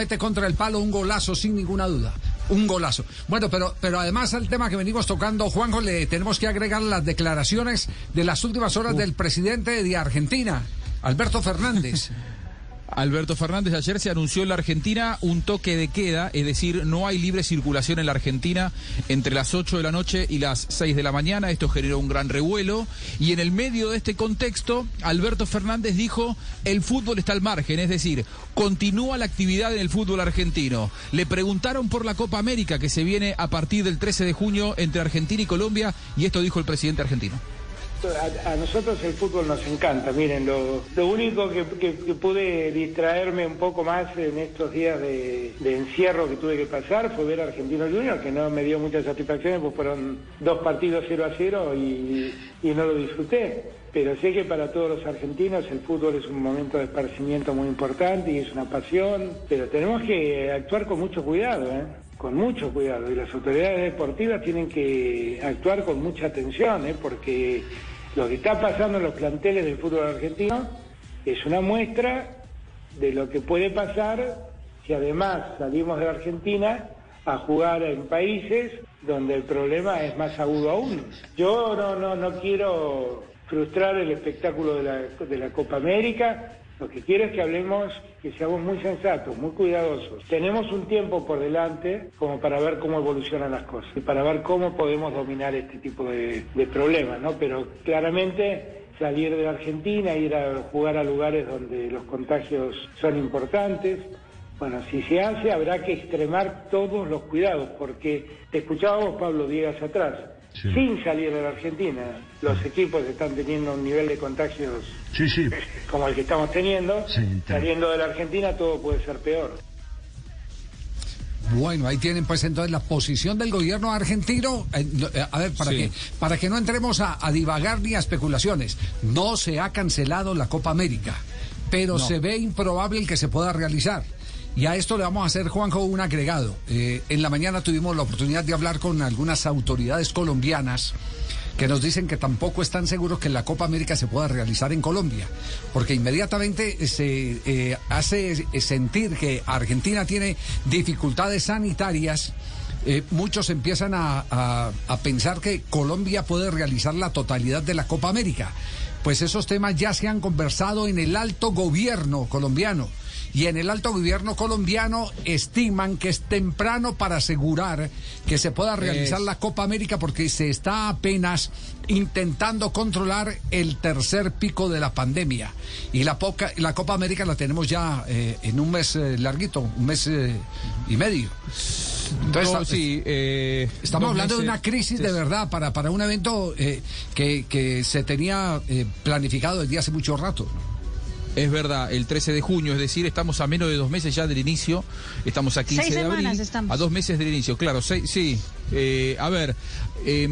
Mete contra el palo un golazo sin ninguna duda. Un golazo. Bueno, pero, pero además al tema que venimos tocando, Juanjo, le tenemos que agregar las declaraciones de las últimas horas del presidente de Argentina, Alberto Fernández. Alberto Fernández, ayer se anunció en la Argentina un toque de queda, es decir, no hay libre circulación en la Argentina entre las 8 de la noche y las 6 de la mañana. Esto generó un gran revuelo. Y en el medio de este contexto, Alberto Fernández dijo, el fútbol está al margen, es decir, continúa la actividad en el fútbol argentino. Le preguntaron por la Copa América que se viene a partir del 13 de junio entre Argentina y Colombia y esto dijo el presidente argentino. A, nosotros el fútbol nos encanta, miren, lo, lo único que, pude distraerme un poco más en estos días de, de, encierro que tuve que pasar fue ver a Argentino Junior, que no me dio muchas satisfacciones, pues fueron dos partidos 0 a 0 y, y no lo disfruté. Pero sé que para todos los argentinos el fútbol es un momento de esparcimiento muy importante y es una pasión, pero tenemos que actuar con mucho cuidado, ¿eh? Con mucho cuidado y las autoridades deportivas tienen que actuar con mucha atención, ¿eh? porque lo que está pasando en los planteles del fútbol argentino es una muestra de lo que puede pasar si además salimos de Argentina a jugar en países donde el problema es más agudo aún. Yo no, no, no quiero frustrar el espectáculo de la, de la Copa América, lo que quiero es que hablemos, que seamos muy sensatos, muy cuidadosos. Tenemos un tiempo por delante como para ver cómo evolucionan las cosas y para ver cómo podemos dominar este tipo de, problemas, ¿no? Pero claramente salir de la Argentina, ir a jugar a lugares donde los contagios son importantes. Bueno, si se hace habrá que extremar todos los cuidados, porque te escuchábamos, Pablo, días atrás. Sí. sin salir de la Argentina. Los equipos están teniendo un nivel de contagios sí, sí. como el que estamos teniendo. Saliendo de la Argentina todo puede ser peor. Bueno, ahí tienen pues entonces la posición del gobierno argentino. Eh, a ver, para, que, para que no entremos a, a, divagar ni a especulaciones, no se ha cancelado la Copa América, pero no. se ve improbable el que se pueda realizar. Y a esto le vamos a hacer, Juanjo, un agregado. Eh, en la mañana tuvimos la oportunidad de hablar con algunas autoridades colombianas que nos dicen que tampoco están seguros que la Copa América se pueda realizar en Colombia, porque inmediatamente se eh, hace sentir que Argentina tiene dificultades sanitarias. Eh, muchos empiezan a, a pensar que Colombia puede realizar la totalidad de la Copa América. Pues esos temas ya se han conversado en el alto gobierno colombiano y en el alto gobierno colombiano estiman que es temprano para asegurar que se pueda realizar es... la Copa América porque se está apenas intentando controlar el tercer pico de la pandemia. Y la, poca, la Copa América la tenemos ya eh, en un mes eh, larguito, un mes eh, y medio. Entonces, no, sí, eh, estamos hablando meses, de una crisis de verdad para, para un evento que, que, se tenía eh, planificado desde hace mucho rato. Es verdad, el 13 de junio, es decir, estamos a menos de dos meses ya del inicio, estamos a 15 seis de abril, estamos. a dos meses del inicio, claro, seis, sí. Eh, a ver, eh,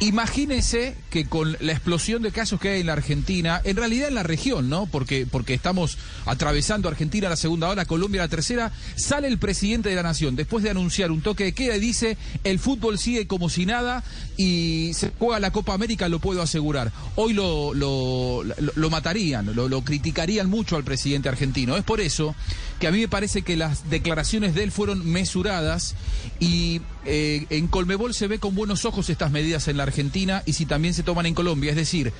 imagínense que con la explosión de casos que hay en la Argentina, en realidad en la región, ¿no? Porque, porque estamos atravesando Argentina la segunda hora, Colombia la tercera, sale el presidente de la nación después de anunciar un toque de queda y dice el fútbol sigue como si nada y se juega la Copa América, lo puedo asegurar. Hoy lo, lo, lo, lo matarían, lo, lo criticarían mucho al presidente argentino. Es por eso que a mí me parece que las declaraciones de él fueron mesuradas y eh, en Colmebol se ve con buenos ojos estas medidas en la Argentina y si también se toman en Colombia. Es decir,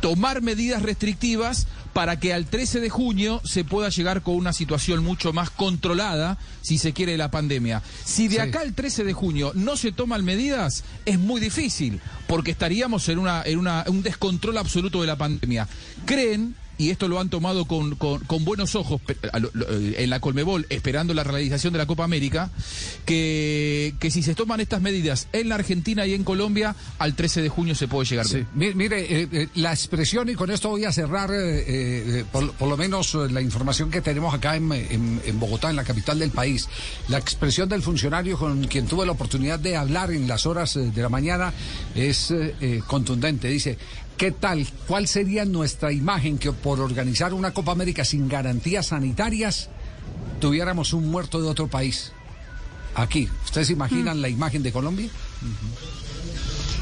tomar medidas restrictivas para que al 13 de junio se pueda llegar con una situación mucho más controlada, si se quiere, de la pandemia. Si de sí. acá al 13 de junio no se toman medidas, es muy difícil, porque estaríamos en, una, en una, un descontrol absoluto de la pandemia. Creen y esto lo han tomado con, con, buenos ojos eh, en la Colmebol, esperando la realización de la Copa América, que, que si se toman estas medidas en la Argentina y en Colombia, al 13 de junio se puede llegar. Sí. Mire, la expresión, y con esto voy a cerrar por, lo menos la información que tenemos acá en, en, Bogotá, en la capital del país, la expresión del funcionario con quien tuve la oportunidad de hablar en las horas de la mañana es contundente. Dice, ¿Qué tal? ¿Cuál sería nuestra imagen que por organizar una Copa América sin garantías sanitarias tuviéramos un muerto de otro país? Aquí, ¿ustedes imaginan mm. la imagen de Colombia?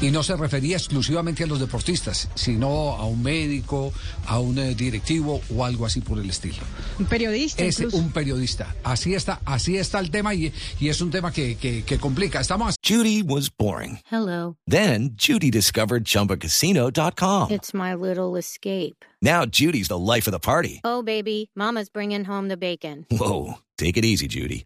Y no se refería exclusivamente a los deportistas, sino a un médico, a un eh, directivo o algo así por el estilo. Un periodista. Es un periodista. Así está, así está el tema y, y es un tema que, que, que complica. Estamos. Judy was boring. Hello. Then Judy discovered chumbacasino.com. It's my little escape. Now Judy's the life of the party. Oh, baby, Mama's bringing home the bacon. Whoa. Take it easy, Judy.